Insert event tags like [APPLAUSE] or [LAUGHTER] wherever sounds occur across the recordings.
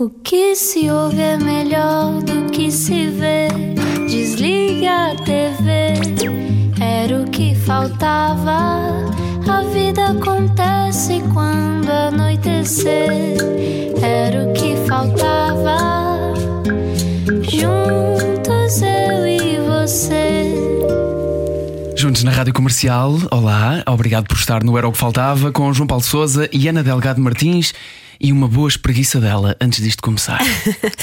O que se ouve é melhor do que se vê. Desliga a TV, era o que faltava. A vida acontece quando anoitecer, era o que faltava. Juntos eu e você. Juntos na Rádio Comercial, olá, obrigado por estar no Era o que Faltava com João Paulo Souza e Ana Delgado Martins e uma boa espreguiça dela antes disto começar.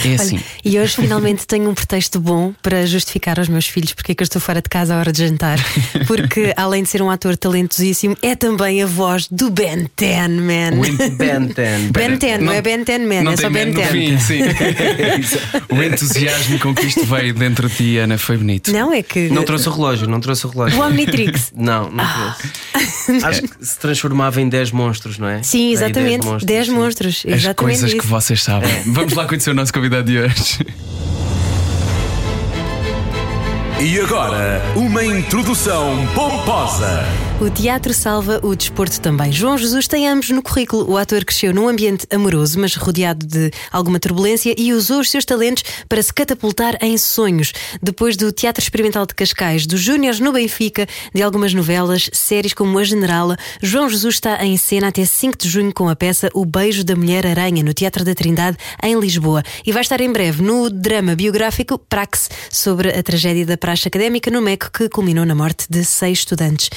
É [LAUGHS] assim. Olha, e hoje finalmente tenho um pretexto bom para justificar aos meus filhos porque é que eu estou fora de casa à hora de jantar. Porque [LAUGHS] além de ser um ator talentosíssimo, é também a voz do Ben 10 Man. Ben 10. [LAUGHS] Ben 10, não, é Ben 10 Man, Não é só Ben 10. fim, sim. o entusiasmo com que isto veio dentro de ti, Ana, foi bonito. Não é que. Não trouxe o relógio, não trouxe o relógio. O Omnitrix. Não, não trouxe. Acho que se transformava em 10 monstros, não é? Sim, exatamente. 10 sim. monstros. As exatamente coisas isso. que vocês sabem. [LAUGHS] Vamos lá conhecer o nosso convidado de hoje. E agora, uma introdução pomposa. O teatro salva o desporto também. João Jesus tem ambos no currículo. O ator cresceu num ambiente amoroso, mas rodeado de alguma turbulência e usou os seus talentos para se catapultar em sonhos. Depois do Teatro Experimental de Cascais, dos Júniores no Benfica, de algumas novelas, séries como A Generala, João Jesus está em cena até 5 de junho com a peça O Beijo da Mulher Aranha, no Teatro da Trindade, em Lisboa. E vai estar em breve no drama biográfico Praxe, sobre a tragédia da praxe académica no MEC, que culminou na morte de seis estudantes.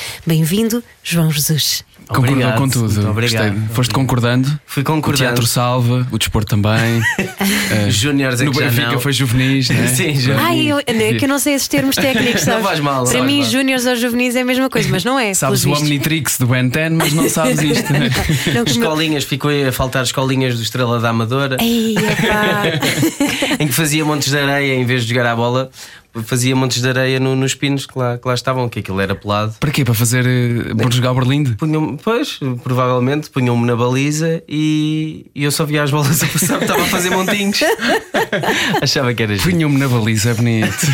Bem-vindo, João Jesus. Concordou Obrigado, com tudo. muito obrigado. Gostei. Foste concordando? Fui O concordando. teatro salva, o desporto também. [LAUGHS] Eh, Júniores é No Benfica não. foi juvenis, né? [LAUGHS] Sim, juvenis. Ai, eu, é que eu não sei esses termos técnicos, [LAUGHS] Não sabes? faz mal, não Para mim, júniores ou juvenis é a mesma coisa, mas não é. Sabes o. Omnitrix do Ben 10, mas não sabes isto. né? Não, o meu- Escolinhas, ficou a faltar escolinhas do Estrela da Amadora, Ei, em que fazia montes de areia em vez de jogar à bola, fazia montes de areia no- nos pinos que lá, que lá estavam, que aquilo era pelado. Para quê? Para fazer eh, por jogar o Berlinde? Punham, pois, provavelmente punham-me na baliza e, e eu só via as bolas a passar, estava a fazer montinhos. [LAUGHS] Achava que era giro. Punham-me na baliza, é bonito. [LAUGHS]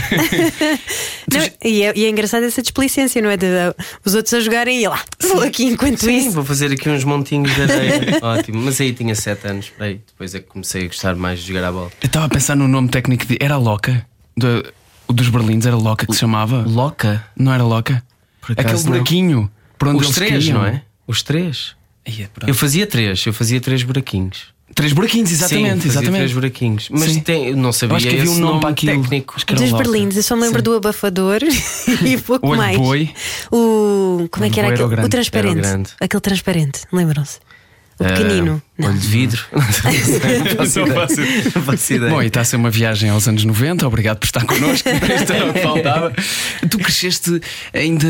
Não, e, é, e é engraçado essa desplicência, não é? De, de- os outros a jogarem e lá, vou aqui enquanto Sim, isso. vou fazer aqui uns montinhos de areia. [LAUGHS] Ótimo. Mas aí tinha 7 anos, peraí. Depois é que comecei a gostar mais de jogar à bola. Eu estava a pensar no nome técnico de. Era Loca? Do- o dos Berlindes era Loca que se chamava? Loca? Não era Loca? Por acaso Aquele não. buraquinho por onde Os eles três, caíam. não é? Os três. É, pronto. Eu fazia três, eu fazia três buraquinhos. Três buraquinhos, Sim, exatamente. fazia exatamente. três buraquinhos. Mas Sim. tem, eu não sabia Eu acho que havia um esse nome para aquilo. técnico. Acho que era Dos Loca. berlindes, eu só me lembro do abafador [LAUGHS] e [LAUGHS] pouco O olho de mais. boi. O. Como é que era boi era o aquele? grande. O transparente. Era o grande. Aquele transparente, lembram-se? O pequenino. Não. olho de vidro. [LAUGHS] não faço ideia. faço- Não faço ideia. Bom, e está a ser uma viagem aos anos 90. Obrigado por estar connosco. [LAUGHS] Isto era o que faltava. Tu cresceste ainda.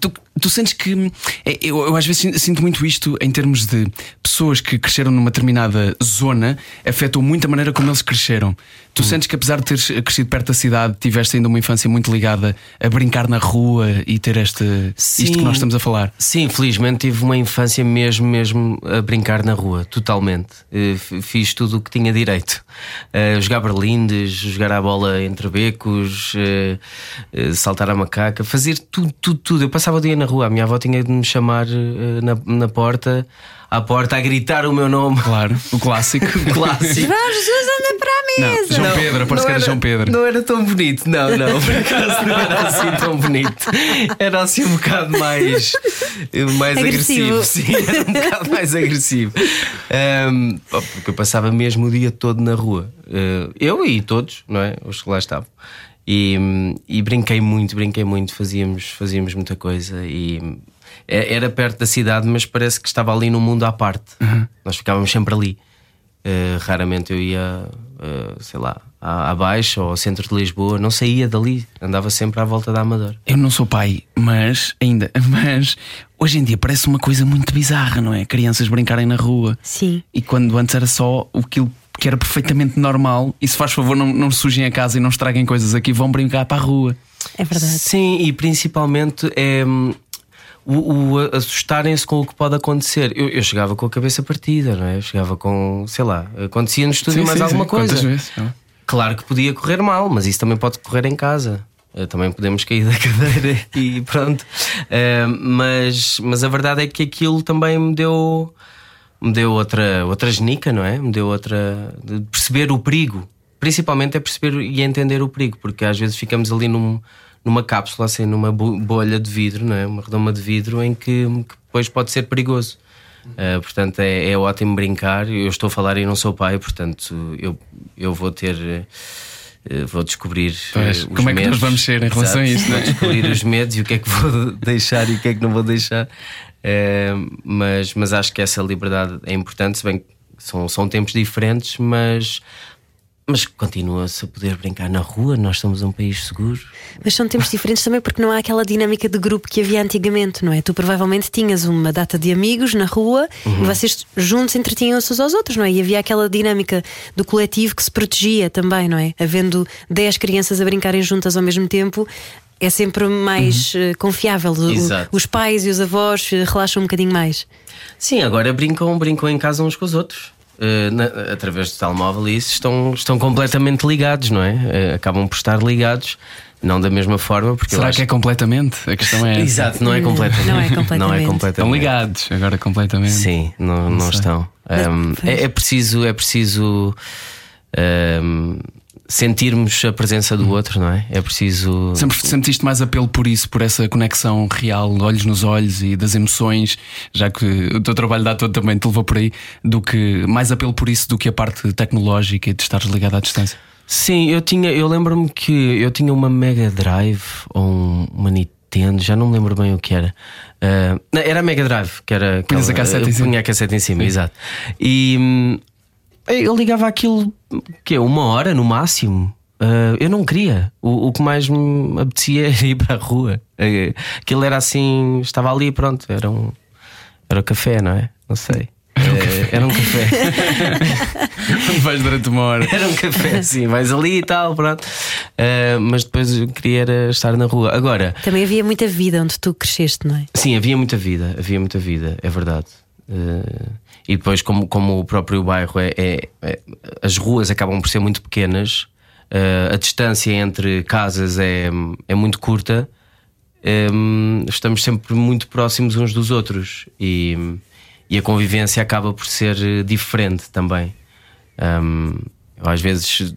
Tu, tu sentes que. é, Eu, eu às vezes sin- sinto muito isto em termos de pessoas que cresceram numa determinada zona, afetou muito a maneira como eles cresceram. Tu sentes que, apesar de teres crescido perto da cidade, tiveste ainda uma infância muito ligada a brincar na rua e ter este. isto que nós estamos a falar. Sim, felizmente tive uma infância mesmo, mesmo a brincar na rua, totalmente. Eh, Fiz tudo o que tinha direito. Eh, jogar berlindes, jogar a bola entre becos, eh, saltar a macaca, fazer tudo, tudo, tudo. Eu passava o dia na rua, a minha avó tinha de me chamar na, na porta, à porta, a gritar o meu nome. Claro, o clássico. [LAUGHS] Clássico. João Jesus anda para a Não, mesa. João Pedro, parece que era João Pedro. Não era tão bonito, não, não, por acaso não era assim tão bonito. Era assim um bocado mais, mais Agressivo. agressivo. Sim, era um bocado mais agressivo. Ahm, pá, porque eu passava mesmo o dia todo na rua. Ah, eu e todos, não é? Os que lá estavam. E, e brinquei muito, brinquei muito, fazíamos, fazíamos muita coisa e é- era perto da cidade, mas parece que estava ali num mundo à parte. Nós ficávamos sempre ali. Uh, raramente eu ia, uh, sei lá, à, à Baixa ou ao centro de Lisboa, não saía dali, andava sempre à volta da Amadora. Eu não sou pai, mas ainda, [LAUGHS] mas hoje em dia parece uma coisa muito bizarra, não é? Crianças brincarem na rua. Sim. E quando antes era só aquilo que era perfeitamente normal, e se faz favor, não, não sujem a casa e não estraguem coisas aqui, vão brincar para a rua. É verdade. Sim, e principalmente é o, o assustarem-se com o que pode acontecer. Eu, eu chegava com a cabeça partida, não é? Eu chegava com, sei lá, acontecia no estúdio Sim, mais sim, alguma sim. coisa. Vezes? Claro que podia correr mal, mas isso também pode correr em casa. Eh, Também podemos cair da [LAUGHS] cadeira e pronto. Eh, mas, mas a verdade é que aquilo também me deu me deu outra, outra genica, não é? Me deu outra. de perceber o perigo. Principalmente é perceber e entender o perigo, porque às vezes ficamos ali num, numa cápsula, assim, numa bo- bolha de vidro, não é? Uma redoma de vidro em que, que depois pode ser perigoso. Uh, portanto, é, é ótimo brincar. Eu estou a falar e não sou pai, portanto, eu, eu vou ter. uh, vou descobrir Pois, como é que nós vamos ser em relação a não é? Vou descobrir os medos e o que é que vou [LAUGHS] deixar e o que é que não vou deixar. Uh, mas, mas acho que essa liberdade é importante, se bem que são, são tempos diferentes, mas, mas continua-se a poder brincar na rua. Nós somos um país seguro. Mas são tempos diferentes também porque não há aquela dinâmica de grupo que havia antigamente, não é? Tu provavelmente tinhas uma data de amigos na rua Uhum. e vocês juntos entretinham-se uns aos outros, não é? E havia aquela dinâmica do coletivo que se protegia também, não é? Havendo 10 crianças a brincarem juntas ao mesmo tempo. É sempre mais Uhum. eh, confiável. O- os pais e os avós eh, relaxam um bocadinho mais. Sim, agora brincam, brincam em casa uns com os outros. Uh, na- através do telemóvel e isso estão, estão completamente ligados, não é? Uh, acabam por estar ligados, não da mesma forma, porque Será acho que é completamente? A questão é. [LAUGHS] Exato, não é completamente. Não é completamente. Não é Estão completamente. ligados agora completamente. Sim, não, não, sei. estão. Um, pois. é, é preciso, é preciso um, sentirmos a presença do outro, não é? É preciso. Sempre sentiste mais apelo por isso, por essa conexão real, olhos nos olhos e das emoções, já que o teu trabalho de ator também te levou por aí, do que mais apelo por isso do que a parte tecnológica e de estares ligado à distância. Sim, eu tinha, eu lembro-me que eu tinha uma Mega Drive ou um- uma Nintendo, já não me lembro bem o que era. Uh, não, era a Mega Drive, que era Punhas a cassete em cima. Punha a cassete em cima, exato. E hum, eu ligava aquilo que uma hora no máximo. Uh, eu não queria. O, o que mais me apetecia era [LAUGHS] ir para a rua. Uh, aquilo era assim, estava ali, pronto, era um, era o café, não é? Não sei. Era um café. [LAUGHS] Vais durante uma hora. Era um café, sim, vais ali e tal, pronto. Uh, mas depois eu queria era estar na rua. Agora, Também havia muita vida onde tu cresceste, não é? sim, havia muita vida, havia muita vida, é verdade. Uh, e depois, como, como o próprio bairro é, é- é- As ruas acabam por ser muito pequenas, uh, a distância entre casas é, é muito curta, um, estamos sempre muito próximos uns dos outros e, e a convivência acaba por ser eh, diferente também. Um, às vezes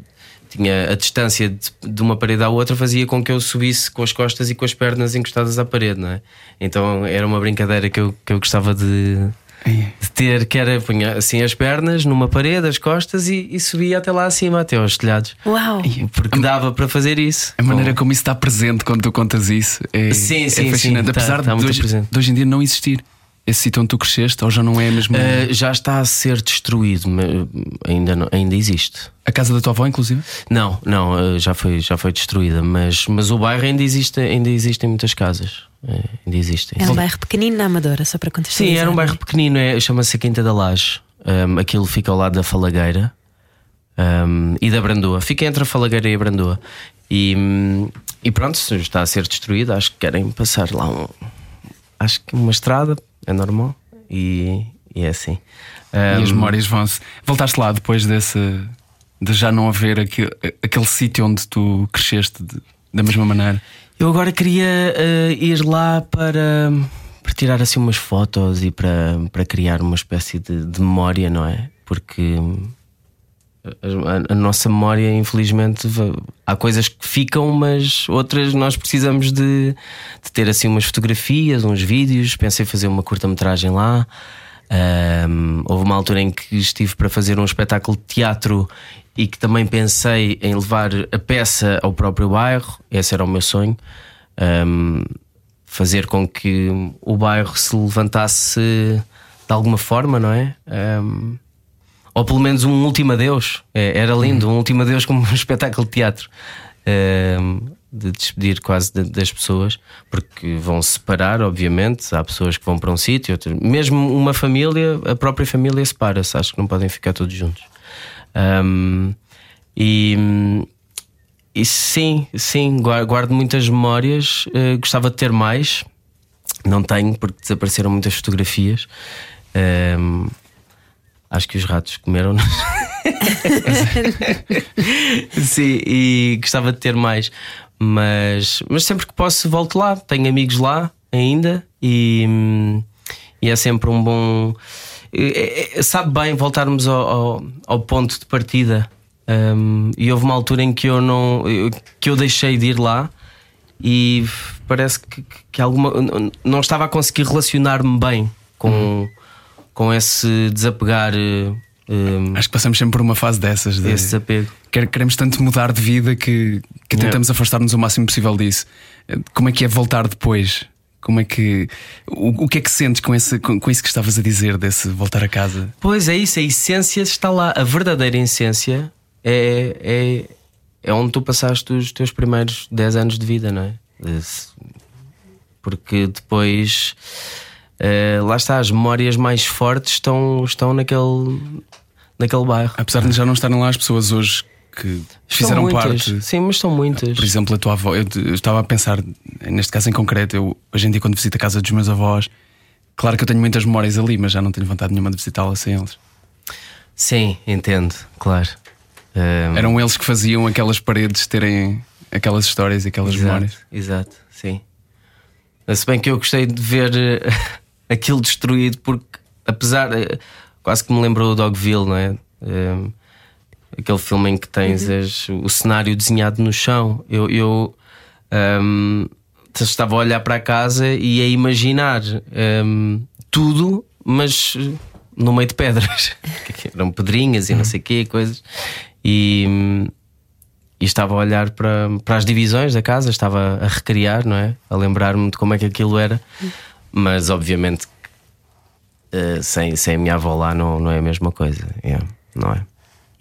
tinha a distância de, de uma parede à outra fazia com que eu subisse com as costas e com as pernas encostadas à parede, não é? Então era uma brincadeira que eu, que eu gostava de, de ter, que era punha assim as pernas numa parede, as costas e, e subia até lá acima, até aos telhados. Uau! Porque dava para fazer isso. A maneira como isso está presente quando tu contas isso é, Sim, sim, é fascinante. sim, tá- Apesar tá de, muito hoje, de hoje em dia não existir esse sítio onde tu cresceste, ou já não é mesmo Uh, já está a ser destruído, mas ainda, não- ainda existe. a casa da tua avó, inclusive? Não, não, uh, já foi, já foi destruída, mas, mas o bairro ainda existe, ainda existem muitas casas. Uh, ainda existem. Era um bairro pequenino na Amadora, só para contextualizar. Sim, era um é? bairro pequenino, é, chama-se a Quinta da Laje. Um, aquilo fica ao lado da Falagueira um, e da Brandoa. Fica entre a Falagueira e a Brandoa. E, e pronto, se está a ser destruído. Acho que querem passar lá um. Acho que uma estrada, é normal. E, e é assim. E as Um, memórias vão-se. Voltaste lá depois desse. de já não haver aquele, aquele sítio onde tu cresceste de- da mesma maneira. Eu agora queria eh, ir lá para, para tirar assim umas fotos e para, para criar uma espécie de, de memória, não é? Porque hum, a, a nossa memória, infelizmente, há coisas que ficam, mas outras nós precisamos de, de ter assim umas fotografias, uns vídeos. Pensei fazer uma curta-metragem lá. Ahm, houve uma altura em que estive para fazer um espetáculo de teatro e que também pensei em levar a peça ao próprio bairro. Esse era o meu sonho. Ahm, fazer com que o bairro se levantasse de alguma forma, não é? Ahm, ou pelo menos um último adeus. É, era lindo, um último adeus como [LAUGHS] um espetáculo de teatro. Ahm, de despedir quase de- das pessoas, porque vão se separar, obviamente. Há pessoas que vão para um sítio, mesmo uma família, a própria família separa-se, acho que não podem ficar todos juntos. Ahm, e, e sim, sim, guardo, muitas memórias, eh, gostava de ter mais, não tenho, porque desapareceram muitas fotografias. Ahm, acho que os ratos comeram. [LAUGHS] Sim, e gostava de ter mais, mas, mas sempre que posso volto lá. Tenho amigos lá ainda e, e é sempre um bom. É, é, sabe bem voltarmos ao, ao, ao ponto de partida. Um, e houve uma altura em que eu não que eu deixei de ir lá e parece que, que alguma não estava a conseguir relacionar-me bem com, uhum. com esse desapegar. Um, Acho que passamos sempre por uma fase dessas. De, esse desapego. Queremos tanto mudar de vida que, que tentamos afastar-nos o máximo possível disso. Como é que é voltar depois? Como é que. O, o que é que sentes com, esse, com, com, isso que estavas a dizer, desse voltar a casa? Pois é, isso, a essência está lá. A verdadeira essência é, é, é onde tu passaste os teus primeiros 10 anos de vida, não é? Porque depois. Uh, lá está, as memórias mais fortes estão, estão naquele, naquele bairro. Apesar de já não estarem lá as pessoas hoje que fizeram muitas. parte. Sim, mas são muitas. Por exemplo, a tua avó, eu, eu, estava a pensar, neste caso em concreto, eu hoje em dia, quando visito a casa dos meus avós, claro que eu tenho muitas memórias ali, mas já não tenho vontade nenhuma de visitá-la sem eles. Sim, entendo, claro. Um... Eram eles que faziam aquelas paredes terem aquelas histórias e aquelas exato, memórias. Exato, sim. Se bem que eu gostei de ver eh, [LAUGHS] aquilo destruído, porque apesar. Eh, quase que me lembrou o Dogville, não é? Um aquele filme em que tens uhum. as, o cenário desenhado no chão. Eu, eu um, estava a olhar para a casa e a imaginar um, tudo, mas no meio de pedras. [LAUGHS] Eram pedrinhas e não sei o quê, coisas. E, e estava a olhar para, para as divisões da casa, estava a recriar, não é? A lembrar-me de como é que aquilo era. Mas obviamente uh, sem, sem a minha avó lá não, não é a mesma coisa. Yeah, não é?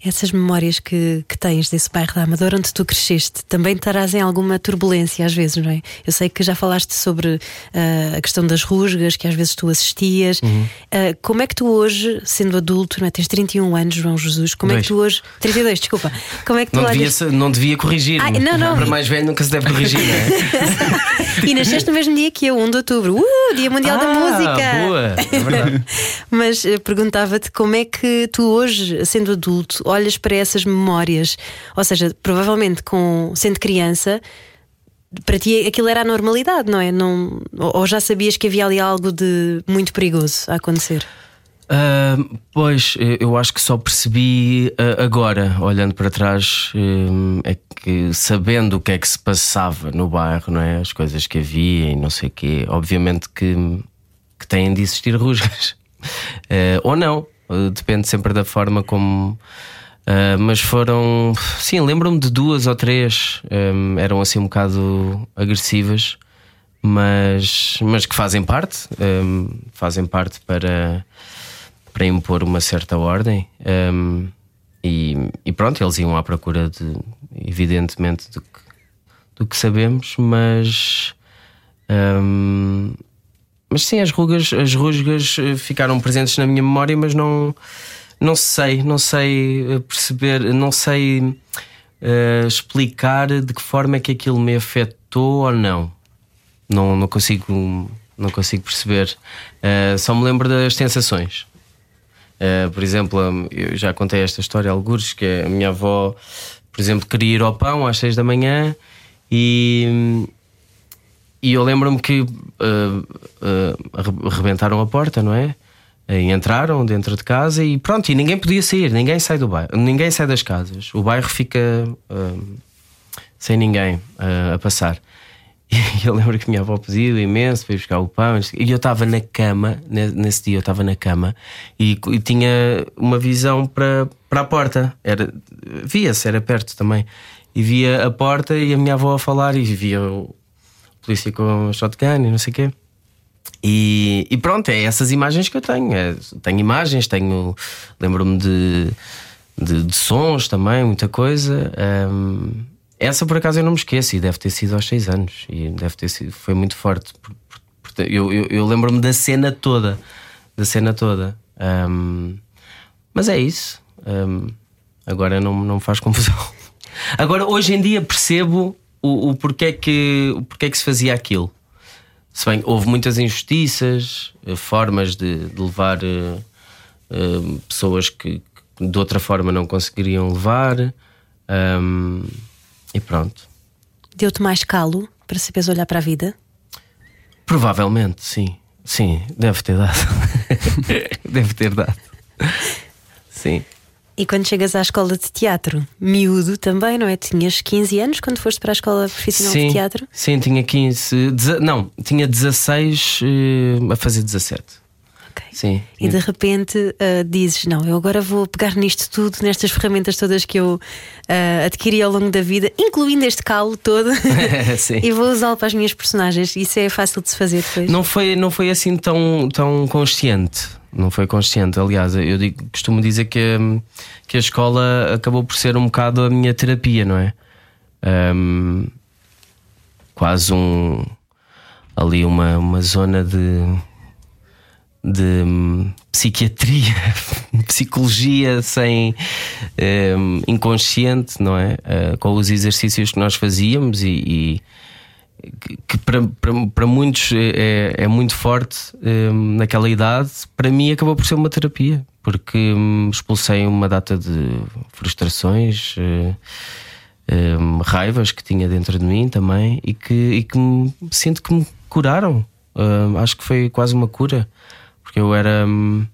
Essas memórias que, que tens desse bairro da Amadora onde tu cresceste também trazem alguma turbulência às vezes, não é? Eu sei que já falaste sobre uh, a questão das rusgas que às vezes tu assistias. Uhum. Uh, como é que tu hoje, sendo adulto, não é? tens 31 anos, João Jesus, como Dois. é que tu hoje. 32, desculpa. Como é que tu não, olhas... devia, não devia corrigir. Ah, não, não. Para mais velho nunca se deve corrigir, não é? [LAUGHS] e nasceste no mesmo dia que eu, 1 de outubro. Uh, Dia Mundial ah, da Música! Boa, é verdade. [LAUGHS] Mas uh, perguntava-te como é que tu hoje, sendo adulto, olhas para essas memórias. Ou seja, provavelmente com sendo criança, para ti aquilo era a normalidade, não é? Não, ou já sabias que havia ali algo de muito perigoso a acontecer? Uh, pois, eu acho que só percebi uh, agora, olhando para trás, uh, é que sabendo o que é que se passava no bairro, não é? As coisas que havia e não sei o quê, obviamente que, que têm de existir [LAUGHS] rusgas. ou não, depende sempre da forma como Uh, mas foram, sim, lembro-me de duas ou três, um, eram assim um bocado agressivas, mas, mas que fazem parte, um, fazem parte para, para impor uma certa ordem. Um, e, e, pronto, eles iam à procura de, evidentemente, do que, do que sabemos, mas. mas sim, as rugas, as rusgas ficaram presentes na minha memória, mas não não sei, não sei eh, perceber, não sei uh, explicar de que forma é que aquilo me afetou ou não. Não, não consigo, não consigo perceber. Uh, só me lembro das sensações. Uh, por exemplo, eu já contei esta história a alguns que a minha avó, por exemplo, queria ir ao pão às seis da manhã e, e eu lembro-me que uh, uh, arrebentaram a porta, não é? Entraram dentro de casa e pronto, e ninguém podia sair, ninguém sai do bairro, ninguém sai das casas. O bairro fica uh, sem ninguém uh, a passar. [LAUGHS] E eu lembro que minha avó pediu imenso para ir buscar o pão. E eu estava na cama, nesse dia eu estava na cama e, e, tinha uma visão para, para a porta. Era, via-se, era perto também. E via a porta e a minha avó a falar e via o polícia com o shotgun e não sei o quê. E, e, pronto, é essas imagens que eu tenho. É, tenho imagens, tenho. Lembro-me de, de, de, sons também, muita coisa. Um, essa por acaso eu não me esqueço e deve ter sido aos seis anos. E deve ter sido, foi muito forte. Eu, eu, eu lembro-me da cena toda. Da cena toda. Um, mas é isso. Um, agora não, não me faz confusão. [LAUGHS] Agora, hoje em dia percebo o, o porquê, que, o porquê que se fazia aquilo. Se bem, houve muitas injustiças, eh, formas de, de levar uh, uh, pessoas que, que, de outra forma não conseguiriam levar. Um, e pronto. Deu-te mais calo para saberes olhar para a vida? Provavelmente, sim. Sim, deve ter dado. [LAUGHS] deve ter dado. Sim. E quando chegas à escola de teatro, miúdo também, não é? Tinhas 15 anos quando foste para a escola profissional sim, de teatro? Sim, tinha 15. deze- Não, tinha 16 eh, a fazer 17. Ok. Sim. E de repente ah, dizes: Não, eu agora vou pegar nisto tudo, nestas ferramentas todas que eu ah, adquiri ao longo da vida, incluindo este calo todo, [LAUGHS] [LAUGHS] e vou usá-lo para as minhas personagens. Isso é fácil de se fazer depois. Não foi, não foi assim tão, tão consciente. Não foi consciente. Aliás, eu digo- costumo dizer que, hum, que a escola acabou por ser um bocado a minha terapia, não é? Hum, quase um. Ali uma, uma zona de. De hum, psiquiatria, [LAUGHS] psicologia sem. hum, inconsciente, não é? Uh, com os exercícios que nós fazíamos e- e que- para, muitos é, é muito forte hum, naquela idade, para mim acabou por ser uma terapia, porque expulsei uma data de frustrações, eh, hum, raivas que tinha dentro de mim também e que, e que me, sinto que me curaram. Hum, acho que foi quase uma cura, porque eu era hum,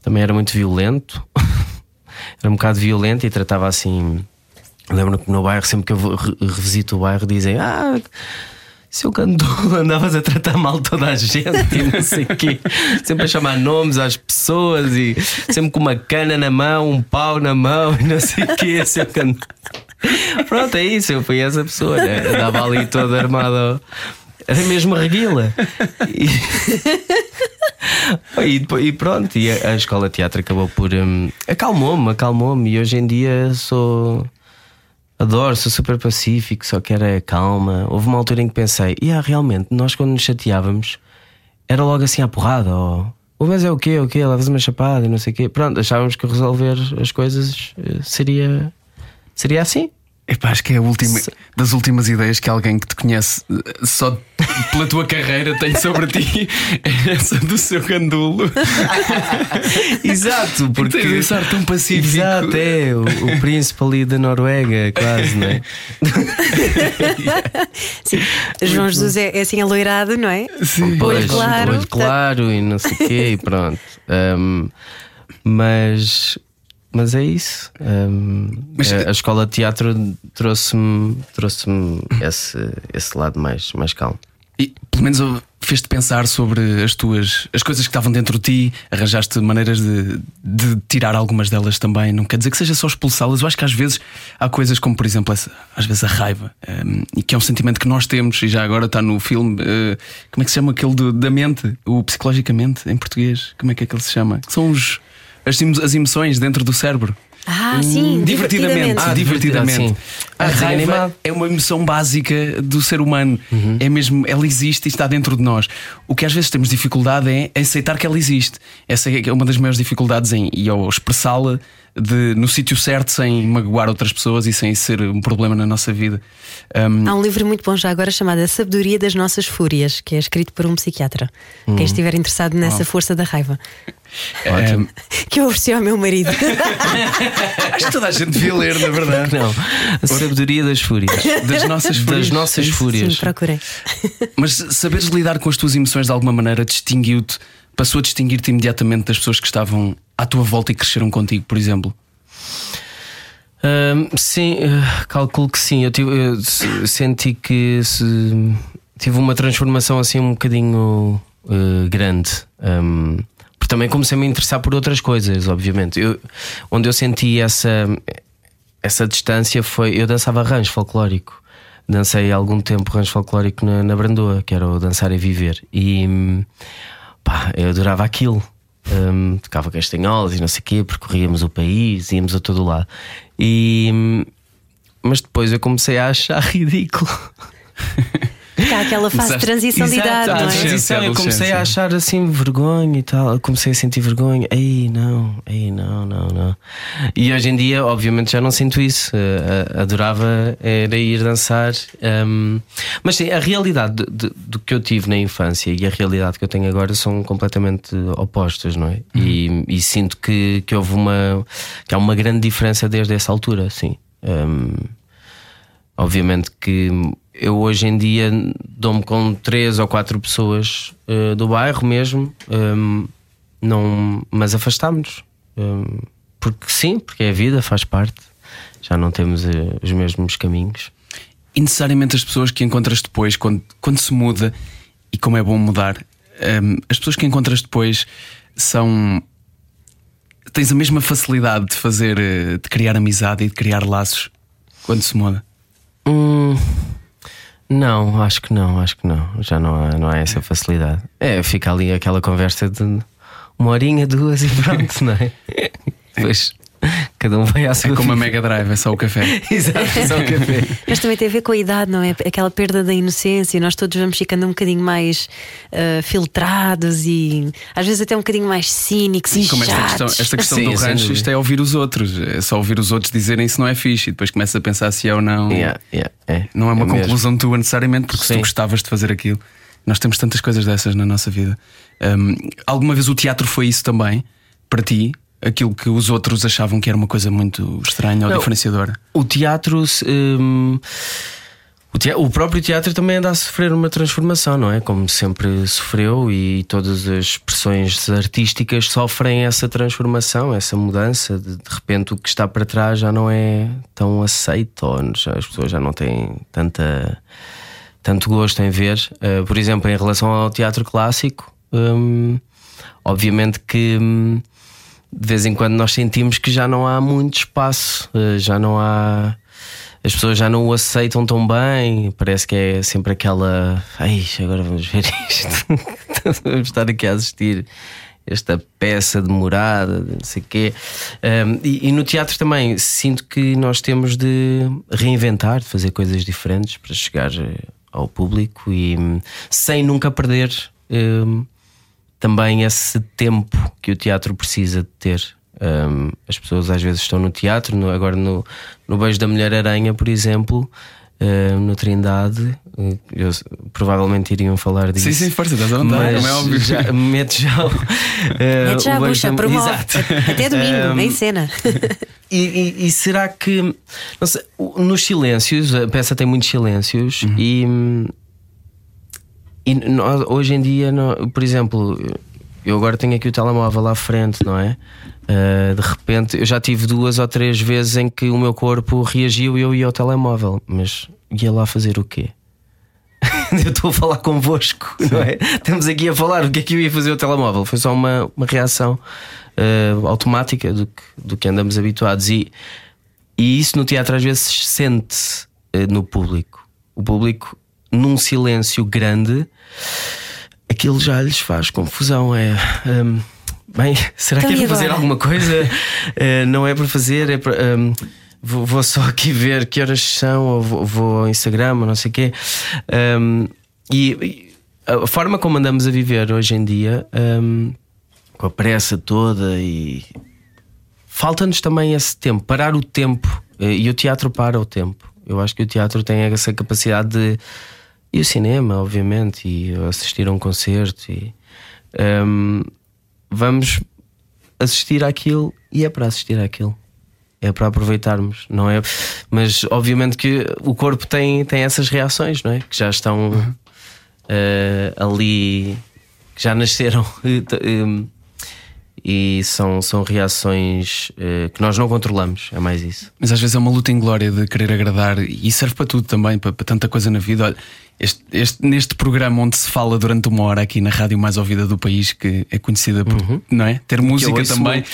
também era muito violento, [LAUGHS] era um bocado violento e tratava assim. Lembro-me que no bairro, sempre que eu revisito o bairro, dizem: Ah, seu gandula, [LAUGHS] andavas a tratar mal toda a gente e não sei o quê. Sempre a chamar nomes às pessoas e sempre com uma cana na mão, um pau na mão e não sei o quê, seu gandula. Pronto, é isso, eu fui essa pessoa, né? andava ali toda armada. Era mesmo reguila. E, [LAUGHS] e e pronto, e a, a escola de teatro acabou por. hum, acalmou-me, acalmou-me. E hoje em dia sou. Adoro, sou super pacífico, só quero é calma. Houve uma altura em que pensei, e ah, realmente, nós quando nos chateávamos era logo assim à porrada, ou "Oh, mas é o quê, o quê, levas uma chapada e não sei o quê. Pronto, achávamos que resolver as coisas eh, seria, seria assim. Epá, acho que é a última, das últimas ideias que alguém que te conhece eh, só pela tua carreira tem sobre ti [LAUGHS] é essa do seu gandulo. [LAUGHS] Exato, porque. Tens esse ar tão pacífico. Exato, é o, o príncipe ali da Noruega, quase, não é? [LAUGHS] Sim. João Jesus é, é assim aloirado, não é? Sim. Olho claro. olho claro e não sei o quê, e pronto. Um, mas, mas é isso. Um, Mas- a, a escola de teatro trouxe-me trouxe esse, esse lado mais, mais calmo. E pelo menos fez-te pensar sobre as tuas as coisas que estavam dentro de ti, arranjaste maneiras de, de tirar algumas delas também. Não quer dizer que seja só expulsá-las. Eu acho que às vezes há coisas como, por exemplo, essa, às vezes a raiva, um, e que é um sentimento que nós temos, e já agora está no filme. uh, como é que se chama aquele do- da mente? O psicologicamente, em português? Como é que é que ele se chama? São os, as, as emoções dentro do cérebro. Ah, sim, Divertidamente. Ah, divertidamente. sim. A Ah, desenho raiva animado. é uma emoção básica do ser humano. É mesmo, ela existe e está dentro de nós. O que às vezes temos dificuldade é aceitar que ela existe. Essa é uma das maiores dificuldades em e ao expressá-la de- no sítio certo sem magoar outras pessoas e sem ser um problema na nossa vida. Um, Há um livro muito bom já agora chamado A Sabedoria das Nossas Fúrias, que é escrito por um psiquiatra. Quem estiver interessado nessa força da raiva, [LAUGHS] um, que eu ofereci ao meu marido. [LAUGHS] acho que toda a gente devia ler, na verdade. Não, a sabedoria das fúrias. [LAUGHS] Das nossas fúrias. Das nossas fúrias. Sim, procurei. Mas saberes lidar com as tuas emoções de alguma maneira distinguiu-te, passou a distinguir-te imediatamente das pessoas que estavam à tua volta e cresceram contigo, por exemplo. Hum, sim, eh, calculo que sim. Eu, tive- eu se- senti que se- tive uma transformação assim um bocadinho eh, grande. Hum, porque também comecei a me interessar por outras coisas, obviamente. Eu- onde eu senti essa, essa distância foi. Eu dançava rancho folclórico. Dancei algum tempo rancho folclórico na, na Brandoa, que era o Dançar e Viver. E hum, pá, eu adorava aquilo. Hum, tocava castanholas e não sei o quê, percorríamos o país, íamos a todo lado. E, hum, mas depois eu comecei a achar [LAUGHS] ridículo. [LAUGHS] Porque há aquela fase de transição de Exato, idade, não é? transição, eu comecei a achar assim vergonha e tal. Eu comecei a sentir vergonha. Ei, não, ei, não, não, não. E hoje em dia, obviamente, já não sinto isso. Eh, eh, adorava era ir dançar. ehm, mas sim, a realidade de- de- do que eu tive na infância e a realidade que eu tenho agora são completamente opostas, não é? E, e sinto que, que houve uma. que há uma grande diferença desde essa altura, sim. Ehm, Obviamente que eu hoje em dia dou-me com três ou quatro pessoas eh, do bairro mesmo. ehm, não, mas afastámos-nos. Hum, porque sim, porque é a vida, faz parte. Já não temos eh, os mesmos caminhos. E necessariamente as pessoas que encontras depois, quando, quando se muda, e como é bom mudar, hum, as pessoas que encontras depois são. Tens a mesma facilidade de fazer, eh, de criar amizade e de criar laços quando se muda. Hum, não, acho que não, acho que não. Já não há, não há essa facilidade. É, fica ali aquela conversa de uma horinha, duas e pronto, [LAUGHS] não é? Pois [LAUGHS] cada um vai à sua É como a. Mega Drive, é só o café. [LAUGHS] Exato, só o café. Mas também tem a ver com a idade, não é? Aquela perda da inocência. Nós todos vamos ficando um bocadinho mais ah, filtrados e às vezes até um bocadinho mais cínicos Sim, e como esta questão, chatos. esta questão Sim, do rancho, dúvida. isto é ouvir os outros. É só ouvir os outros dizerem se não é fixe e depois começa a pensar se é ou não. Yeah, yeah, é. Não é uma mesmo. conclusão tua necessariamente, porque se tu Sim. gostavas de fazer aquilo. Nós temos tantas coisas dessas na nossa vida. Hum, alguma vez o teatro foi isso também para ti? Aquilo que os outros achavam que era uma coisa muito estranha ou Não. diferenciadora? O teatro. hum, o, tea- o próprio teatro também anda a sofrer uma transformação, não é? Como sempre sofreu, e todas as expressões artísticas sofrem essa transformação, essa mudança. De, de repente, o que está para trás já não é tão aceito, ou já- as pessoas já não têm tanta, tanto gosto em ver. Uh, por exemplo, em relação ao teatro clássico, hum, obviamente que. hum, de vez em quando nós sentimos que já não há muito espaço, eh, já não há. As pessoas já não o aceitam tão bem, parece que é sempre aquela. Ai, agora vamos ver [LAUGHS] isto. vamos estar aqui a assistir esta peça demorada, de não sei o quê. Um, e, e no teatro também sinto que nós temos de reinventar, de fazer coisas diferentes para chegar eh, ao público e hum, sem nunca perder. hum, também esse tempo que o teatro precisa de ter. Um, as pessoas às vezes estão no teatro, no- agora no, no Beijo da Mulher-Aranha, por exemplo, um, no Trindade, eu- provavelmente iriam falar disso. Sim, sim, força, estás à vontade, Mas como é óbvio. já, mete já, uh, [LAUGHS] Mete já o a bucha, da- promove. Exato. [LAUGHS] Até domingo, Um, em cena. [LAUGHS] E, e- e será que não sei, nos silêncios, a peça tem muitos silêncios e, e nós, hoje em dia, por exemplo, eu agora tenho aqui o telemóvel à frente, não é? Ah, de repente, eu já tive duas ou três vezes em que o meu corpo reagiu e eu ia ao telemóvel, mas ia lá fazer o quê? [LAUGHS] eu estou a falar convosco, não é? Estamos aqui a falar o que é que eu ia fazer ao telemóvel. Foi só uma, uma reação ah, automática do que, do que andamos habituados. E, e isso no teatro às vezes se sente eh, no público. O público, num silêncio grande, aquilo já lhes faz confusão. É. hum, bem, [LAUGHS] será Então que é e para fazer alguma coisa? [LAUGHS] Eh, não é para fazer, é para. hum, vou, vou só aqui ver que horas são, ou vou, vou ao Instagram, ou não sei o quê. E, e a forma como andamos a viver hoje em dia, hum, com a pressa toda e falta-nos também esse tempo, parar o tempo. eh, E o teatro para o tempo. Eu acho que o teatro tem essa capacidade de. E o cinema, obviamente, e assistir a um concerto. E, ehm, vamos assistir àquilo e é para assistir àquilo. É para aproveitarmos, não é? Mas obviamente que o corpo tem, tem essas reações, não é? Que já estão eh, ali, que já nasceram. [LAUGHS] E, em, são, são reações eh, que nós não controlamos, é mais isso. Mas às vezes é uma luta inglória de querer agradar e serve para tudo também, para, para tanta coisa na vida. Olha, este, este- neste programa onde se fala durante uma hora aqui na rádio mais ouvida do país, que é conhecida por não é? ter música também.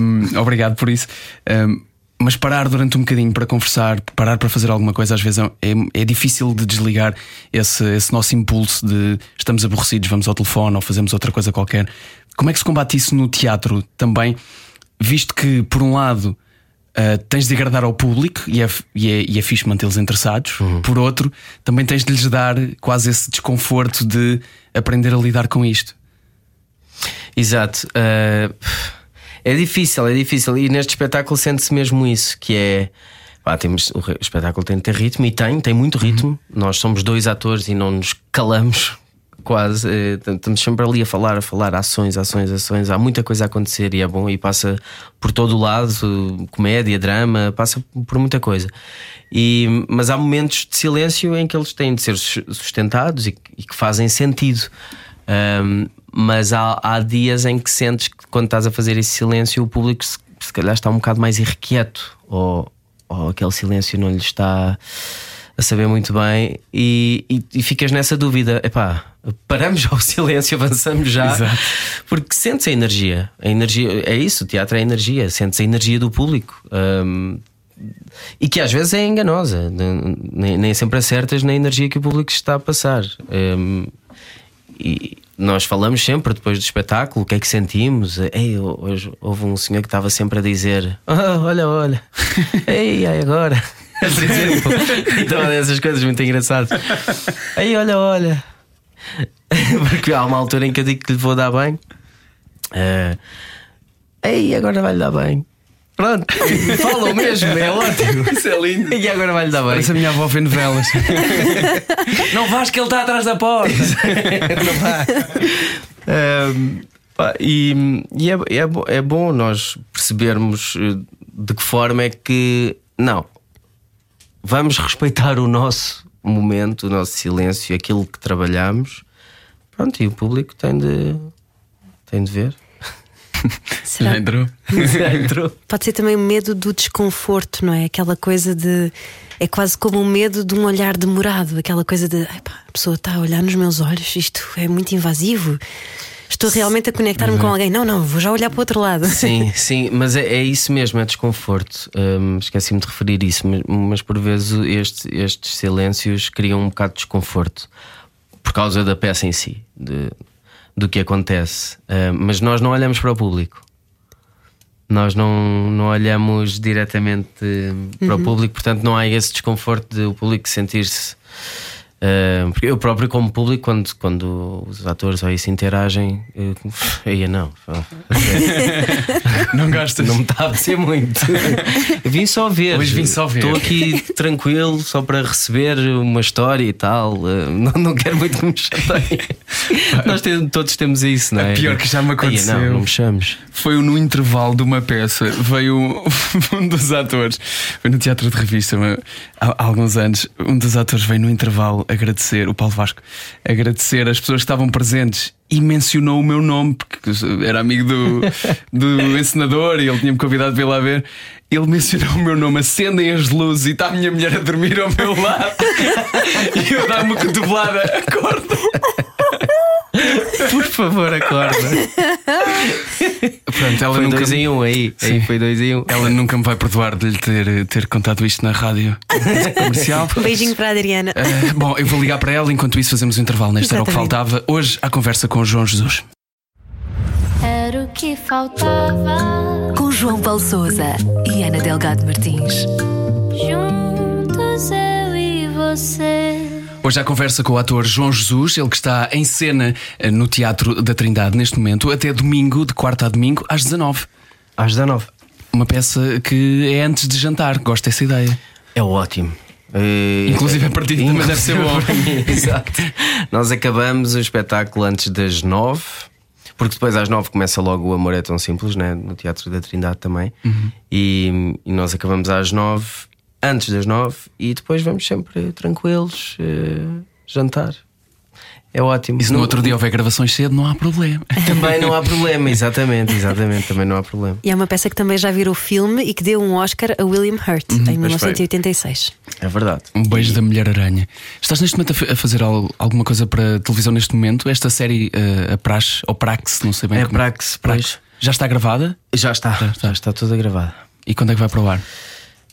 Um, obrigado por isso. Um, mas parar durante um bocadinho para conversar, parar para fazer alguma coisa, às vezes é, é, é difícil de desligar esse, esse nosso impulso de estamos aborrecidos, vamos ao telefone ou fazemos outra coisa qualquer. Como é que se combate isso no teatro também? Visto que, por um lado, Uh, tens de agradar ao público e é, e é, e é fixe mantê-los interessados. Por outro, também tens de lhes dar quase esse desconforto de aprender a lidar com isto. Exato. eh, é difícil, é difícil. E neste espetáculo sente-se mesmo isso: que é. pá, temos, o espetáculo tem de ter ritmo e tem, tem muito ritmo. Nós somos dois atores e não nos calamos [LAUGHS] quase. eh, Estamos sempre ali a falar, a falar, ações, ações, ações. Há muita coisa a acontecer e é bom e passa por todo o lado comédia, drama, passa por muita coisa. E, mas há momentos de silêncio em que eles têm de ser sus- sustentados e, que- e que fazem sentido. Ahm, mas há, há dias em que sentes que quando estás a fazer esse silêncio, o público se, se calhar está um bocado mais irrequieto, ou, ou aquele silêncio não lhe está a saber muito bem, e, e, e ficas nessa dúvida: epá, paramos ao [LAUGHS] silêncio, avançamos já, Exato. porque sentes a energia. A energia é isso, o teatro é energia, sentes a energia do público. Hum, e que às vezes é enganosa, ne- nem, nem sempre acertas na energia que o público está a passar. Hum, e nós falamos sempre depois do espetáculo o que é que sentimos. Ei, hoje houve um senhor que estava sempre a dizer: "Ah, Olha, olha, [LAUGHS] ei, ai, agora. Por exemplo, [LAUGHS] então essas coisas muito engraçadas. Ei, olha, olha. [LAUGHS] Porque há uma altura em que eu digo que lhe vou dar bem. Eh, Ei, agora vai-lhe dar bem. Pronto, [LAUGHS] falam mesmo, é ótimo. Isso é lindo. E agora vai-lhe dar bem. Parece a minha avó vê novelas. [LAUGHS] não vais que ele está atrás da porta. Um, pá, e e é, é, é bom nós percebermos eh, de que forma é que não vamos respeitar o nosso momento, o nosso silêncio, aquilo que trabalhamos. Pronto, e o público tem de tem de ver. Será? Já entrou? [LAUGHS] Entrou. Pode ser também o medo do desconforto, não é? Aquela coisa de. É quase como o medo de um olhar demorado, aquela coisa de "Ai pá, a pessoa está a olhar nos meus olhos, isto é muito invasivo. Estou realmente a conectar-me com alguém. Não, não, vou já olhar para o outro lado. Sim, [LAUGHS] sim, mas é, é isso mesmo, é desconforto. Hum, Esqueci-me de referir isso, mas, mas por vezes este- estes silêncios criam um bocado de desconforto por causa da peça em si, de- do que acontece. Hum, mas nós não olhamos para o público. Nós não, não olhamos diretamente hum, para o público, portanto não há esse desconforto de o público sentir-se. Porque eu próprio, como público, quando, quando os atores ou isso interagem, eu, [LAUGHS] aí não. Não gostas? Não me está a apetecer muito. Eu vim só ver. Hoje vim só ver. Estou aqui tranquilo, só para receber uma história e tal. Não, não quero muito que me chateiem. [LAUGHS] Nós tem- todos temos isso, não é? pior que já me aconteceu. não, não me chames. Foi no intervalo de uma peça. Veio [LAUGHS] um, dos atores, foi no teatro de revista há alguns anos. Um dos atores veio no intervalo agradecer, o Paulo Vasco, agradecer as pessoas que estavam presentes e mencionou o meu nome, porque era amigo do, [LAUGHS] do encenador e ele tinha-me convidado para ir lá ver. Ele mencionou o meu nome, acendem as luzes e está a minha mulher a dormir ao meu lado [LAUGHS] e eu dar-me uma cotovelada, acorda. Por favor, acorda. Pronto, ela Foi nunca, dois em um aí. Sim. aí foi dois em um. ela nunca me vai perdoar de lhe ter, ter contado isto na rádio comercial. Um beijinho para a Adriana. Eh, bom, eu vou ligar para ela enquanto isso fazemos o intervalo. Neste era o que faltava. Hoje, a conversa com o João Jesus. Era o que faltava. Com João Paulo Souza e Ana Delgado Martins. Juntos eu e você. Hoje, a conversa com o ator João Jesus, ele que está em cena eh, no Teatro da Trindade neste momento, até domingo, de quarta a domingo, às 19 Às 19. Uma peça que é antes de jantar. Gosto dessa ideia. É ótimo. Eh, Inclusive a partida também deve ser bom. [LAUGHS] Exato. Nós acabamos o espetáculo antes das nove, porque depois às nove começa logo o Amor é Tão Simples, né? no Teatro da Trindade também. Uhum. E, e nós acabamos às nove, antes das nove, e depois vamos sempre tranquilos eh, jantar. É ótimo. E se no outro dia houver gravações cedo, não há problema. [LAUGHS] Também não há problema, exatamente, exatamente, também não há problema. E é uma peça que também já virou filme e que deu um Oscar a William Hurt Uhum, em 1986. É verdade. Um beijo da Mulher-Aranha. Estás neste momento a fa- a fazer al- alguma coisa para televisão neste momento? Esta série, eh, a Praxe, ou Prax, não sei bem É como Praxe, pois. Já está gravada? Já está, já está, toda gravada. E quando é que vai para o ar?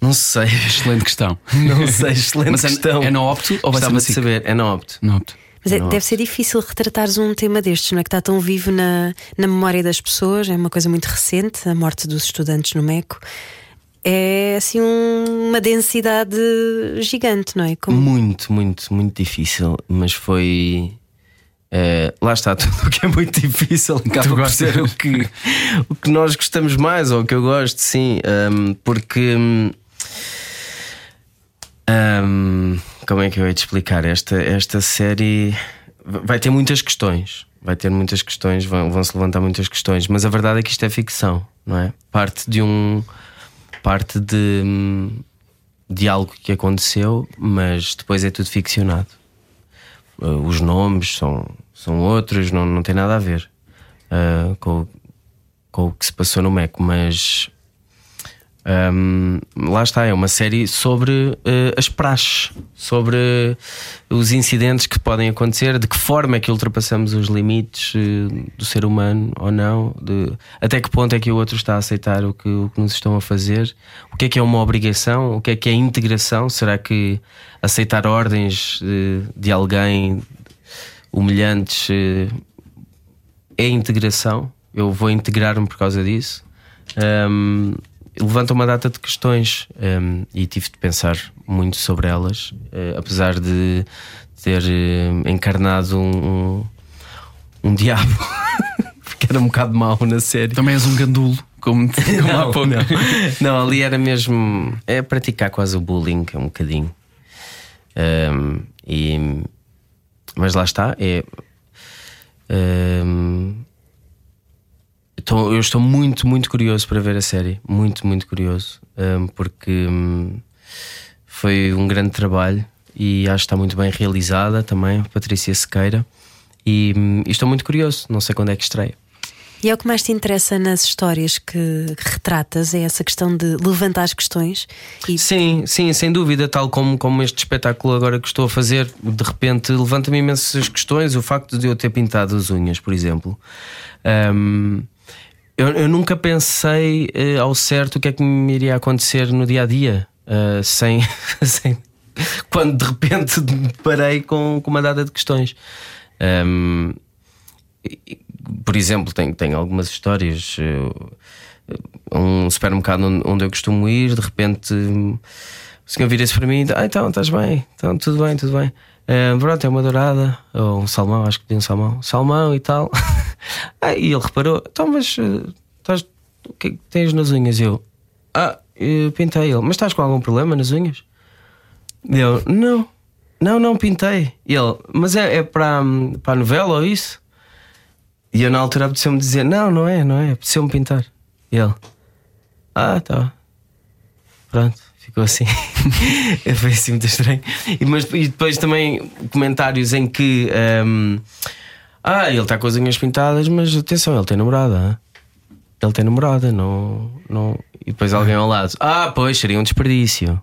Não sei, [LAUGHS] Excelente questão. não sei, excelente Mas é- questão. é na Opto ou vai ser Gostava na de SIC? saber, é na Opto. Não, opto. Mas é- deve ser difícil retratares um tema destes, não é? Que está tão vivo na, na memória das pessoas, é uma coisa muito recente, a morte dos estudantes no Meco. É assim um- uma densidade gigante, não é? Como- Muito, muito, muito difícil, mas foi. eh, lá está, [LAUGHS] tudo o que é muito difícil [LAUGHS] acaba por ser o que, o que nós gostamos mais, ou o que eu gosto, sim, ahm, porque. hum, ahm, como é que eu ia te explicar? Esta, esta série vai ter muitas questões. Vai ter muitas questões, vão, se levantar muitas questões, mas a verdade é que isto é ficção, não é? Parte de um. Parte de. de algo que aconteceu, mas depois é tudo ficcionado. Uh, Os nomes são, são outros, não, não tem nada a ver. uh, com, com o que se passou no MEC, mas um, lá está, é uma série sobre uh, as praxes, sobre os incidentes que podem acontecer, de que forma é que ultrapassamos os limites uh, do ser humano ou não, de, até que ponto é que o outro está a aceitar o que, o que nos estão a fazer, o que é que é uma obrigação, o que é que é integração, será que aceitar ordens de, de alguém humilhantes é integração? Eu vou integrar-me por causa disso. Um, levanta uma data de questões um, e tive de pensar muito sobre elas, uh, apesar de ter uh, encarnado um, um, diabo, [LAUGHS] porque era um bocado mau na série. Também és um gandulo, como, como [LAUGHS] não, há pouco. Não. não, ali era mesmo. É praticar quase o bullying, um bocadinho. Um, e, mas lá está, é. Um, Estou, eu estou muito, muito curioso para ver a série. Muito, muito curioso. Um, porque um, foi um grande trabalho e acho que está muito bem realizada também. Patrícia Sequeira. E, um, e estou muito curioso. Não sei quando é que estreia. E é o que mais te interessa nas histórias que, que retratas, é essa questão de levantar as questões e... Sim, sim, sem dúvida, tal como, como este espetáculo agora que estou a fazer, de repente levanta-me imensas questões. O facto de eu ter pintado as unhas, por exemplo. Um, eu, eu, nunca pensei uh, ao certo o que é que me iria acontecer no dia a dia, uh, sem, [LAUGHS] sem, quando de repente [LAUGHS] parei com, com uma data de questões. Um, por exemplo, tenho, tenho algumas histórias. Uh, um supermercado onde eu costumo ir, de repente o senhor vira-se para mim e diz: Ah, então estás bem, então tudo bem, tudo bem. Uh, pronto, é uma dourada, ou um salmão, acho que tem um salmão, salmão e tal. [LAUGHS] ah, e ele reparou, então, mas uh, estás, o que é que tens nas unhas? E eu, ah, eu pintei ele, mas estás com algum problema nas unhas? E eu, não, não, não pintei. E ele, mas é, é para, para a novela ou isso? E eu na altura apeteceu-me dizer, não, não é, não é, apeteceu-me pintar. E ele, ah, tá, pronto ficou assim. [LAUGHS] Foi assim muito estranho. E, mas, e depois também comentários em que. Um, ah, ele está com as unhas pintadas, mas atenção, ele tem namorada. Ele tem namorada, não, não. E depois alguém ao lado. Ah, pois, seria um desperdício.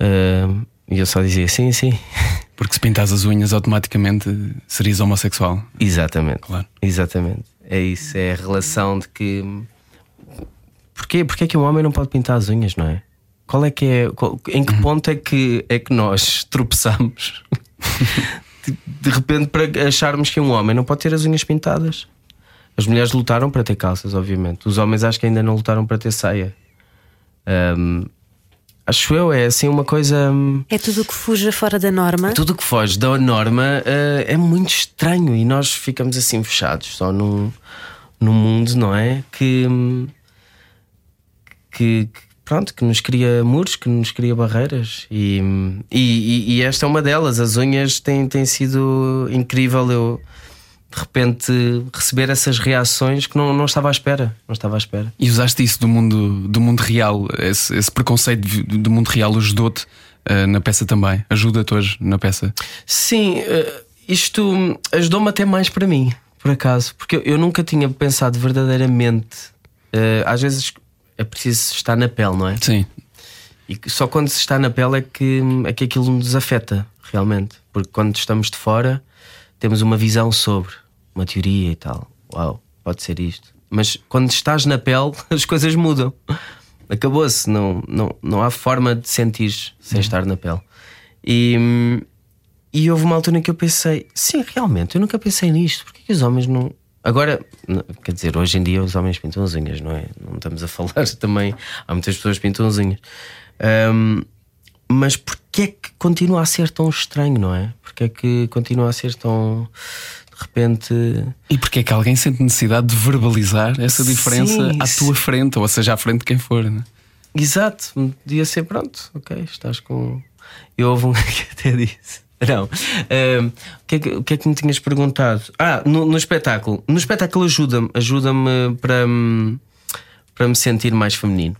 Um, e eu só dizia sim, sim. [LAUGHS] Porque se pintas as unhas, automaticamente serias homossexual. Exatamente. Claro. Exatamente. É isso, é a relação de que. Porquê? Porquê é que um homem não pode pintar as unhas, não é? Qual é que é. Qual, em que ponto é que, é que nós tropeçamos [LAUGHS] de, de repente para acharmos que um homem não pode ter as unhas pintadas? As mulheres lutaram para ter calças, obviamente. Os homens acho que ainda não lutaram para ter saia. Um, acho eu, é assim uma coisa. É tudo o que fuja fora da norma. Tudo o que foge da norma uh, é muito estranho e nós ficamos assim fechados só num, num mundo, não é? Que, que, pronto, que nos cria muros, que nos cria barreiras e, e, e esta é uma delas. As unhas têm, têm sido incrível. Eu de repente receber essas reações que não, não estava à espera. Não estava à espera. E usaste isso do mundo, do mundo real, esse, esse preconceito do mundo real ajudou-te uh, na peça também? Ajuda-te hoje na peça? Sim, uh, isto ajudou-me até mais para mim, por acaso, porque eu, eu nunca tinha pensado verdadeiramente. Uh, às vezes é preciso estar na pele, não é? Sim. E só quando se está na pele é que, é que aquilo nos afeta, realmente. Porque quando estamos de fora, temos uma visão sobre, uma teoria e tal. Uau, pode ser isto. Mas quando estás na pele, [LAUGHS] as coisas mudam. Acabou-se, não, não, não há forma de sentir sem uhum. estar na pele. E, e houve uma altura em que eu pensei: sim, realmente, eu nunca pensei nisto. Porquê que os homens não, Agora, quer dizer, hoje em dia os homens pintam as unhas, não é? Não estamos a falar [LAUGHS] também. Há muitas pessoas que pintam as unhas. Um, mas porquê é que continua a ser tão estranho, não é? Porquê é que continua a ser tão. De repente. E porquê é que alguém sente necessidade de verbalizar essa diferença sim, à tua frente, ou seja, à frente de quem for, não é? Exato, podia ser pronto, ok, estás com. Eu houve um [LAUGHS] que até disse não. Uh, o, que é que, o que é que me tinhas perguntado? Ah, no, no espetáculo. No espetáculo ajuda-me ajuda-me para, para me sentir mais feminino,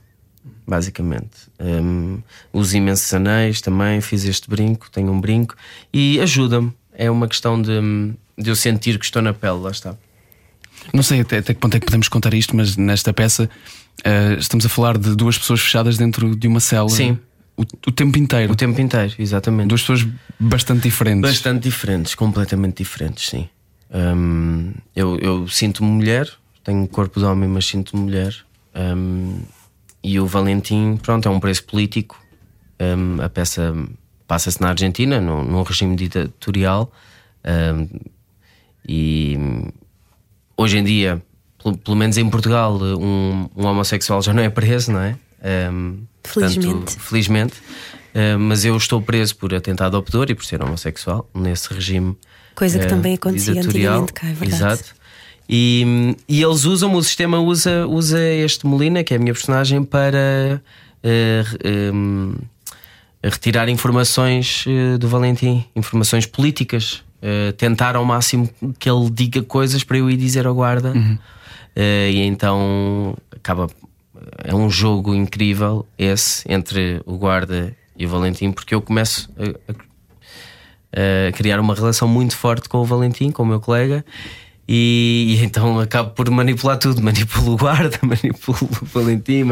basicamente. Um, uso imensos anéis também, fiz este brinco, tenho um brinco e ajuda-me. É uma questão de, de eu sentir que estou na pele, lá está. Não sei até, até que ponto é que podemos contar isto, mas nesta peça uh, estamos a falar de duas pessoas fechadas dentro de uma cela. Sim. O, o tempo inteiro. O tempo inteiro, exatamente. Duas pessoas bastante diferentes. Bastante diferentes, completamente diferentes, sim. Hum, eu, eu sinto-me mulher, tenho um corpo de homem, mas sinto-me mulher. Hum, e o Valentim, pronto, é um preço político. Hum, a peça passa-se na Argentina, num, num regime ditatorial. Hum, e hoje em dia, pelo, pelo menos em Portugal, um, um, homossexual já não é preso, não é? Hum, felizmente. Portanto, felizmente. Hum, mas eu estou preso por atentado ao pudor e por ser homossexual nesse regime. Coisa que também acontecia antigamente cá, é verdade. Exato. E, e eles usam, o sistema usa, usa este Molina, que é a minha personagem, para uh, um, retirar informações uh, do Valentim, informações políticas. Uh, tentar ao máximo que ele diga coisas para eu ir dizer ao guarda. Uhum. e então acaba. É um jogo incrível esse entre o guarda e o Valentim, porque eu começo a, a criar uma relação muito forte com o Valentim, com o meu colega e, e, então acabo por manipular tudo. Manipulo o guarda, [LAUGHS] manipulo o Valentim.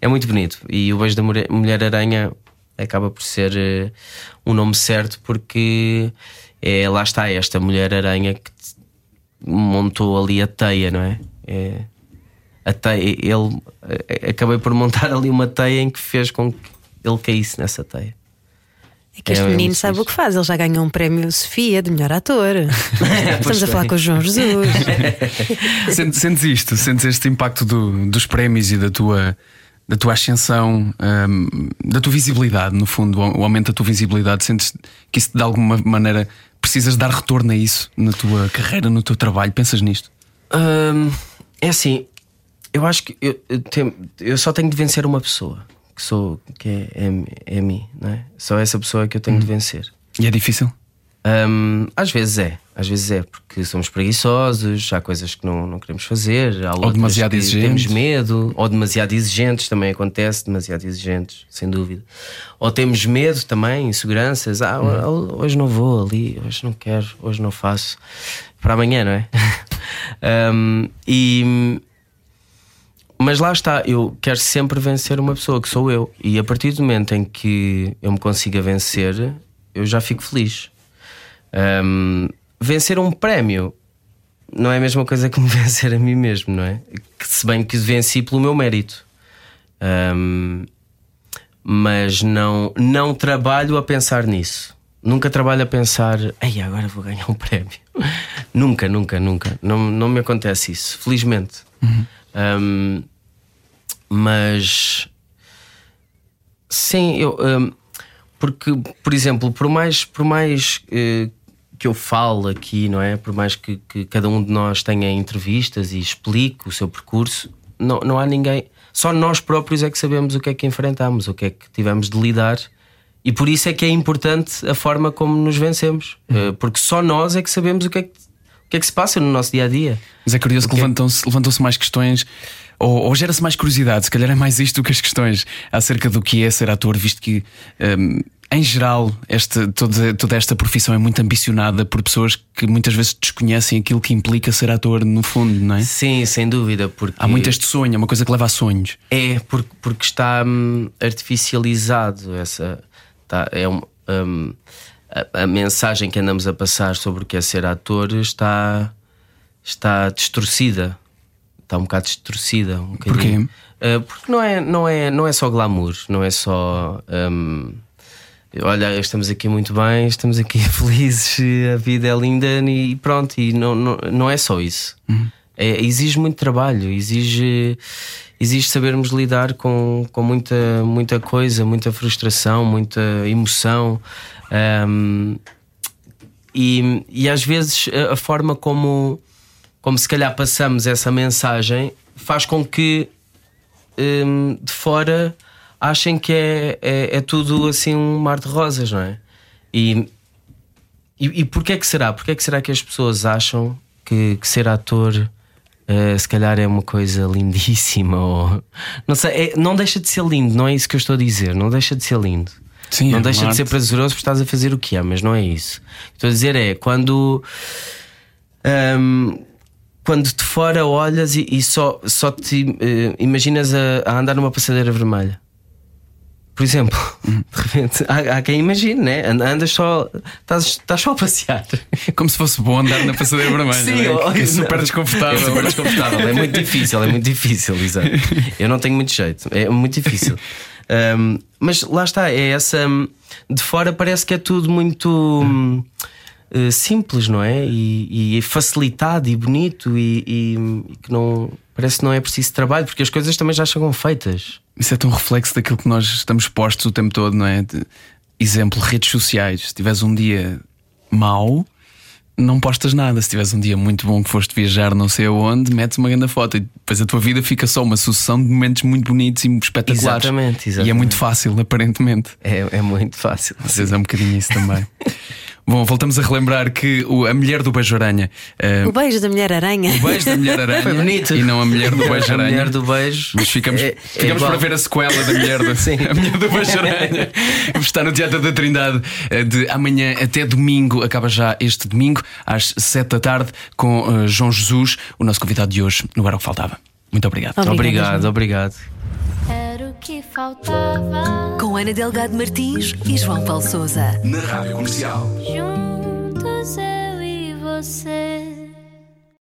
É muito bonito. E o Beijo da Mulher-Aranha acaba por ser uh, um nome certo porque é, lá está esta Mulher-Aranha que montou ali a teia, não é? é a teia, ele eh, acabei por montar ali uma teia em que fez com que ele caísse nessa teia. É que este é, menino sabe o que faz, ele já ganhou um prémio Sofia de melhor ator. [LAUGHS] Estamos a falar com o João Jesus. [LAUGHS] sentes, sentes isto, sentes este impacto do, dos prémios e da tua, da tua ascensão, um, da tua visibilidade, no fundo, o aumento da tua visibilidade. Sentes que isso de alguma maneira precisas dar retorno a isso na tua carreira, no teu trabalho? Pensas nisto? Um, é assim, eu acho que eu, eu, tenho, eu só tenho de vencer uma pessoa que sou, que é, é, é mim, não é? Só essa pessoa que eu tenho hum. de vencer. E é difícil? Um, às vezes é, às vezes é, porque somos preguiçosos, há coisas que não, não queremos fazer, há ou demasiado exigentes. Temos medo, ou demasiado exigentes, também acontece, demasiado exigentes, sem dúvida. Ou temos medo também, inseguranças, ah, hum. hoje não vou ali, hoje não quero, hoje não faço, para amanhã, não é? [LAUGHS] um, e, mas lá está, eu quero sempre vencer uma pessoa que sou eu. E a partir do momento em que eu me consiga vencer, eu já fico feliz. Um, vencer um prémio não é a mesma coisa que me [LAUGHS] vencer a mim mesmo, não é? Se bem que venci pelo meu mérito. Um, mas não, não trabalho a pensar nisso. Nunca trabalho a pensar, ei, agora vou ganhar um [LAUGHS] prémio. nunca, nunca, nunca. Não, não me acontece isso, felizmente. Uhum. Um, mas sim, eu um, porque, por exemplo, por mais, por mais uh, que eu falo aqui, não é? Por mais que, que, cada um de nós tenha entrevistas e explique o seu percurso, não, não há ninguém. Só nós próprios é que sabemos o que é que enfrentamos, o que é que tivemos de lidar. E por isso é que é importante a forma como nos vencemos, uhum. uh, porque só nós é que sabemos o que é que que é que se passa no nosso dia a dia? Mas é curioso que levantam-se levantam mais questões ou, ou gera-se mais curiosidade, se calhar é mais isto do que as questões acerca do que é ser ator, visto que. Um, em geral, esta, toda, toda esta profissão é muito ambicionada por pessoas que muitas vezes desconhecem aquilo que implica ser ator, no fundo, não é? Sim, sem dúvida. Porque Há muito este sonho, é uma coisa que leva a sonhos. É, porque, porque está hum, artificializado. Essa, tá, é um, hum, a, a, mensagem que andamos a passar sobre o que é ser ator está, está distorcida. Está um bocado distorcida. Um Porquê? Uh, porque não é, não, é, não é só glamour, não é só. Um, olha, estamos aqui muito bem, estamos aqui [LAUGHS] felizes, a vida é linda e pronto, e não, não, não é só isso. Uhum. É, exige muito trabalho, exige, exige sabermos lidar com, com muita, muita coisa, muita frustração, muita emoção. Um, e, e às vezes a, forma como, como se calhar passamos essa mensagem faz com que um, de fora achem que é, é, é, tudo assim um mar de rosas, não é? E, e, e porquê que será? Porquê que será que as pessoas acham que, que ser ator uh, se calhar é uma coisa lindíssima? Ou, não sei, é, não deixa de ser lindo, não é isso que eu estou a dizer, não deixa de ser lindo. Sim, não é deixa de ser prazeroso porque estás a fazer o que é, mas não é isso. Estou a dizer é quando. Um, quando de fora olhas e, e só, só te eh, imaginas a, a andar numa passadeira vermelha. Por exemplo, [LAUGHS] de repente, há, há quem imagine, né? And- Andas só, estás, estás só a passear. [LAUGHS] Como se fosse bom andar na passadeira vermelha. Sim, é? ó, Que é super desconfortável. É super desconfortável, é muito difícil, é muito difícil, exato. Eu não tenho muito jeito, é muito difícil. [LAUGHS] Um, mas lá está, é essa. hum, De fora parece que é tudo muito hum, eh, simples, não é? E, e facilitado e bonito e, e- e que não. Parece que não é preciso trabalho, porque as coisas também já chegam feitas. Isso é tão reflexo daquilo que nós estamos postos o tempo todo, não é? De- exemplo, redes sociais. Se tiveres um dia mau, não postas nada. Se tiveres um dia muito bom que foste viajar não sei aonde, metes uma grande foto e depois a tua vida fica só uma sucessão de momentos muito bonitos e espetaculares. Exatamente, E é exatamente. muito fácil, [LAUGHS] aparentemente. É, é muito fácil. Às vezes é um bocadinho isso também. [LAUGHS] Bom, voltamos a relembrar que o- a mulher do beijo-aranha. eh, O beijo da Mulher-Aranha. o beijo da mulher-aranha. [LAUGHS] Foi bonito. E não a mulher do A beijo-aranha. mulher do beijo. Mas ficamos, é- é ficamos igual. para ver a sequela da mulher do, [LAUGHS] Sim. a mulher do Beijo-Aranha. Está no Teatro da Trindade eh, de amanhã até domingo. Acaba já este domingo, às sete da tarde, com eh, João Jesus, o nosso convidado de hoje, no Era o que Faltava. Muito obrigado. Obrigada, Obrigado, obrigado. Que faltava. Com Ana Delgado Martins e João Paulo Souza. Na Rádio Comercial. Juntos eu e você.